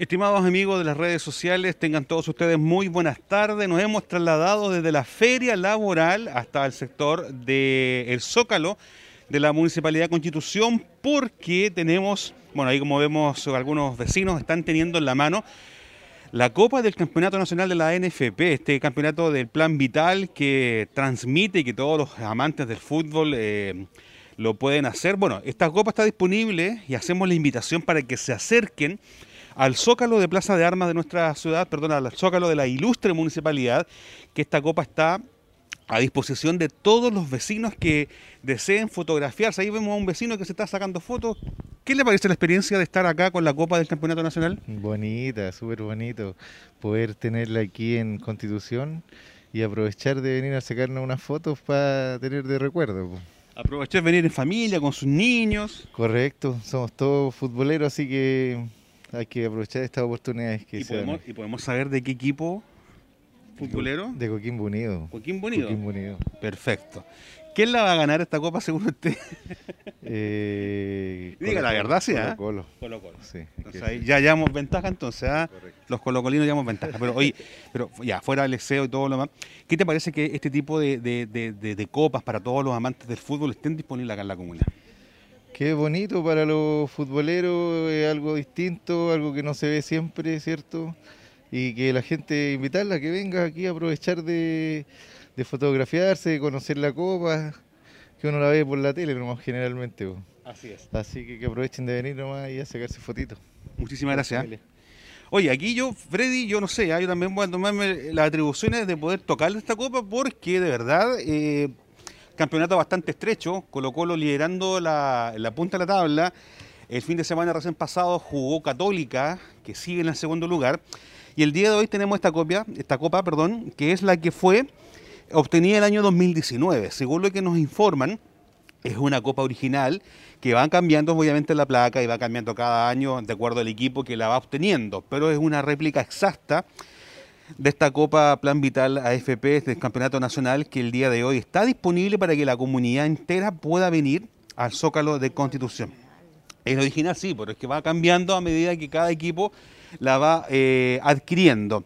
Estimados amigos de las redes sociales, tengan todos ustedes muy buenas tardes. Nos hemos trasladado desde la feria laboral hasta el sector del Zócalo de la Municipalidad de Constitución porque tenemos, bueno, ahí como vemos algunos vecinos están teniendo en la mano la Copa del Campeonato Nacional de la NFP, este campeonato del Plan Vital que transmite y que todos los amantes del fútbol eh, lo pueden hacer. Bueno, esta copa está disponible y hacemos la invitación para que se acerquen al Zócalo de Plaza de Armas de nuestra ciudad, perdón, al Zócalo de la ilustre municipalidad, que esta copa está a disposición de todos los vecinos que deseen fotografiarse. Ahí vemos a un vecino que se está sacando fotos. ¿Qué le parece la experiencia de estar acá con la Copa del Campeonato Nacional? Bonita, súper bonito. Poder tenerla aquí en Constitución y aprovechar de venir a sacarnos unas fotos para tener de recuerdo. Aprovechar de venir en familia, con sus niños. Correcto, somos todos futboleros, así que hay que aprovechar estas oportunidades que ¿Y se podemos, ¿Y podemos saber de qué equipo futbolero? De Coquimbo Unido. Coquimbo Unido. Coquimbo Unido. Perfecto. ¿Quién la va a ganar esta copa según usted? Eh, Diga la verdad, sí, ¿ah? Colo, Colo Colo. Sí, Entonces ahí ya llevamos ventaja entonces, ¿ah? los colocolinos llevamos ventaja. Pero oye, pero ya, fuera del deseo y todo lo demás, ¿qué te parece que este tipo de, de- de- de- de copas para todos los amantes del fútbol estén disponibles acá en la comunidad? Qué bonito para los futboleros, es algo distinto, algo que no se ve siempre, ¿cierto? Y que la gente, invitarla a que venga aquí a aprovechar de, de fotografiarse, de conocer la copa, que uno la ve por la tele nomás generalmente. Así es. Así que que aprovechen de venir nomás y a sacarse fotitos. Muchísimas gracias. Familia. Oye, aquí yo, Freddy, yo no sé, ¿ah? yo también voy a tomarme las atribuciones de poder tocar esta copa porque de verdad, eh, campeonato bastante estrecho, Colo Colo liderando la, la punta de la tabla. El fin de semana recién pasado jugó Católica, que sigue en el segundo lugar. Y el día de hoy tenemos esta copia, esta copa, perdón, que es la que fue obtenida el año 2019. Según lo que nos informan, es una copa original que va cambiando obviamente la placa y va cambiando cada año de acuerdo al equipo que la va obteniendo, pero es una réplica exacta de esta Copa Plan Vital AFP del Campeonato Nacional que el día de hoy está disponible para que la comunidad entera pueda venir al Zócalo de Constitución. Es original, sí, pero es que va cambiando a medida que cada equipo la va eh, adquiriendo.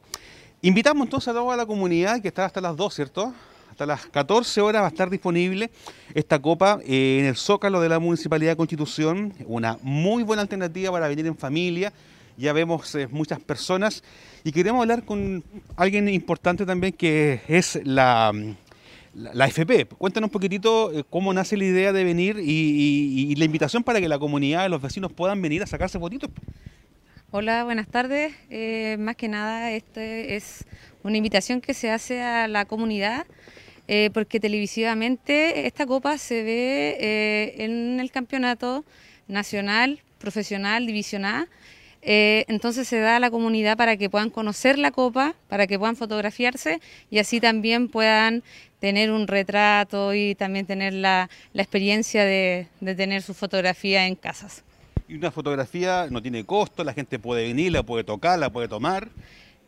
Invitamos entonces a toda la comunidad que está hasta las 2, ¿cierto? Hasta las 14 horas va a estar disponible esta copa eh, en el Zócalo de la Municipalidad de Constitución. Una muy buena alternativa para venir en familia. Ya vemos eh, muchas personas y queremos hablar con alguien importante también que es la, la, la FP. Cuéntanos un poquitito eh, cómo nace la idea de venir y, y- y la invitación para que la comunidad, los vecinos puedan venir a sacarse fotitos. Hola, buenas tardes. Eh, más que nada, este es una invitación que se hace a la comunidad eh, porque televisivamente esta copa se ve eh, en el campeonato nacional, profesional, división A. Eh, entonces se da a la comunidad para que puedan conocer la copa, para que puedan fotografiarse y así también puedan tener un retrato y también tener la, experiencia de tener su fotografía en casas. Y una fotografía no tiene costo, la gente puede venir, la puede tocar, la puede tomar.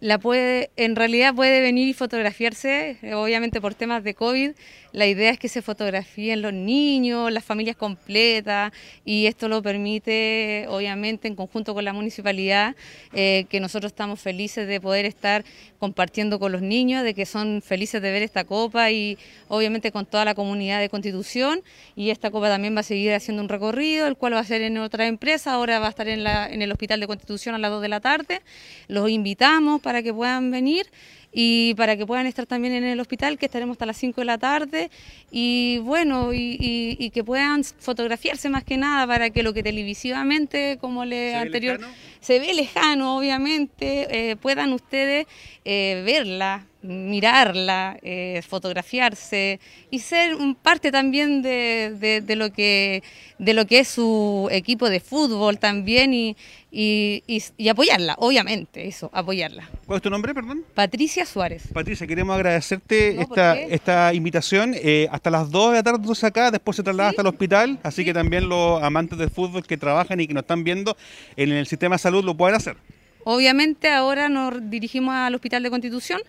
La puede, en realidad puede venir y fotografiarse, obviamente por temas de COVID. La idea es que se fotografíen los niños, las familias completas, y esto lo permite, obviamente, en conjunto con la municipalidad, eh, que nosotros estamos felices de poder estar compartiendo con los niños, de que son felices de ver esta copa y obviamente con toda la comunidad de Constitución. Y esta copa también va a seguir haciendo un recorrido, el cual va a ser en otra empresa, ahora va a estar en, la, en el Hospital de Constitución a las 2 de la tarde. Los invitamos para que puedan venir y para que puedan estar también en el hospital, que estaremos hasta las 5 de la tarde, y bueno, y, y- y que puedan fotografiarse más que nada para que lo que televisivamente, como le anterior, se ve lejano, obviamente, eh, puedan ustedes eh, verla, mirarla, eh, fotografiarse y ser un parte también de, de- de lo que, de lo que es su equipo de fútbol también y, y- y- y apoyarla, obviamente, eso, apoyarla. ¿Cuál es tu nombre, perdón? Patricia Suárez. Patricia, queremos agradecerte No, ¿por esta, invitación. Eh, hasta las 2 de la tarde entonces acá, después se traslada hasta el hospital, así que también los amantes del fútbol que trabajan y que nos están viendo en el sistema de salud lo pueden hacer. Obviamente ahora nos dirigimos al Hospital de Constitución,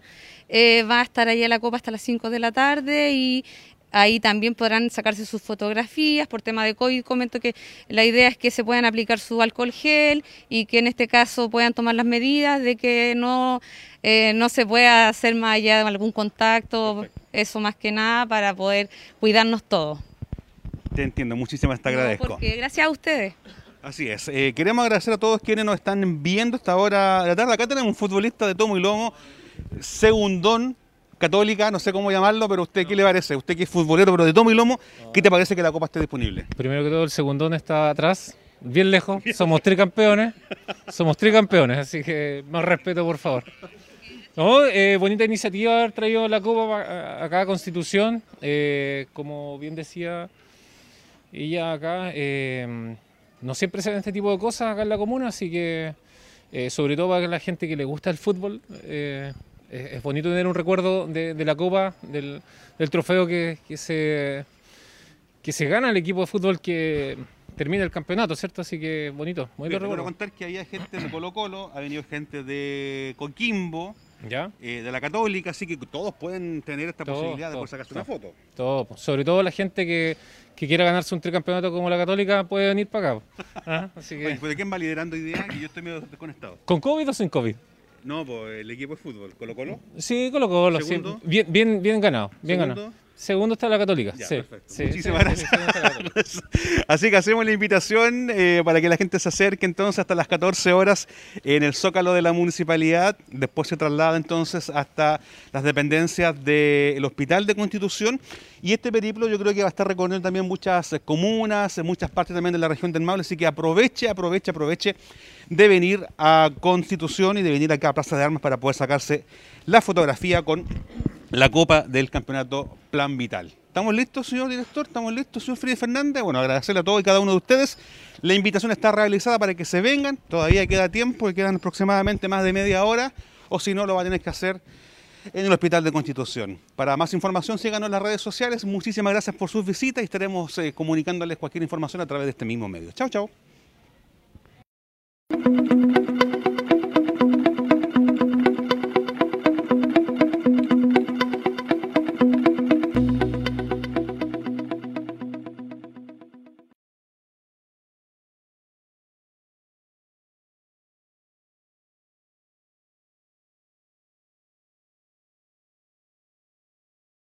eh, va a estar allá la copa hasta las 5 de la tarde y Ahí también podrán sacarse sus fotografías. Por tema de COVID, comento que la idea es que se puedan aplicar su alcohol gel y que en este caso puedan tomar las medidas de que no, eh, no se pueda hacer más allá de algún contacto, eso más que nada, para poder cuidarnos todos. Te entiendo, muchísimas te agradezco. porque gracias a ustedes. Así es. Eh, queremos agradecer a todos quienes nos están viendo esta hora de la tarde. Acá tenemos un futbolista de tomo y lomo, segundón, católica, no sé cómo llamarlo, pero usted, ¿qué le parece? Usted que es futbolero, pero de tomo y lomo, ¿qué te parece que la copa esté disponible? Primero que todo, el segundón está atrás, bien lejos. Somos tricampeones. Somos tricampeones, así que más respeto, por favor. No, eh, bonita iniciativa haber traído la copa acá a Constitución. Eh, como bien decía ella acá, eh, no siempre se ven este tipo de cosas acá en la comuna, así que sobre todo para la gente que le gusta el fútbol, eh, es, bonito tener un recuerdo de, la copa, del, trofeo que, se, que se gana el equipo de fútbol que termina el campeonato, ¿cierto? Así que bonito, bonito recuerdo. contar que había gente de Colo Colo, ha venido gente de Coquimbo, ¿Ya? Eh, de la Católica, así que todos pueden tener esta posibilidad de poder sacarse una foto. Todo, sobre todo la gente que, quiera ganarse un tricampeonato como la Católica puede venir para acá. ¿Ah? Así que... ¿quién va liderando idea? Que yo estoy medio desconectado. ¿Con COVID o sin COVID? No, pues el equipo de fútbol, ¿Colo Colo? Sí, Colo Colo, sí. Bien, bien, bien ganado, bien ganado. Segundo está la Católica. sí, Muchísimas gracias. Así que hacemos la invitación eh, para que la gente se acerque entonces hasta las 14 horas en el Zócalo de la Municipalidad. Después se traslada entonces hasta las dependencias del Hospital de Constitución. Y este periplo yo creo que va a estar recorriendo también muchas comunas, muchas partes también de la región del Maule. Así que aproveche, aproveche, aproveche de venir a Constitución y de venir acá a Plaza de Armas para poder sacarse la fotografía con la Copa del Campeonato Plan Vital. ¿Estamos listos, señor director? ¿Estamos listos, señor Freddy Fernández? Bueno, agradecerle a todos y cada uno de ustedes. La invitación está realizada para que se vengan. Todavía queda tiempo, quedan aproximadamente más de media hora. O si no, lo va a tener que hacer en el Hospital de Constitución. Para más información, síganos en las redes sociales. Muchísimas gracias por sus visitas y estaremos eh, comunicándoles cualquier información a través de este mismo medio. Chao, chao.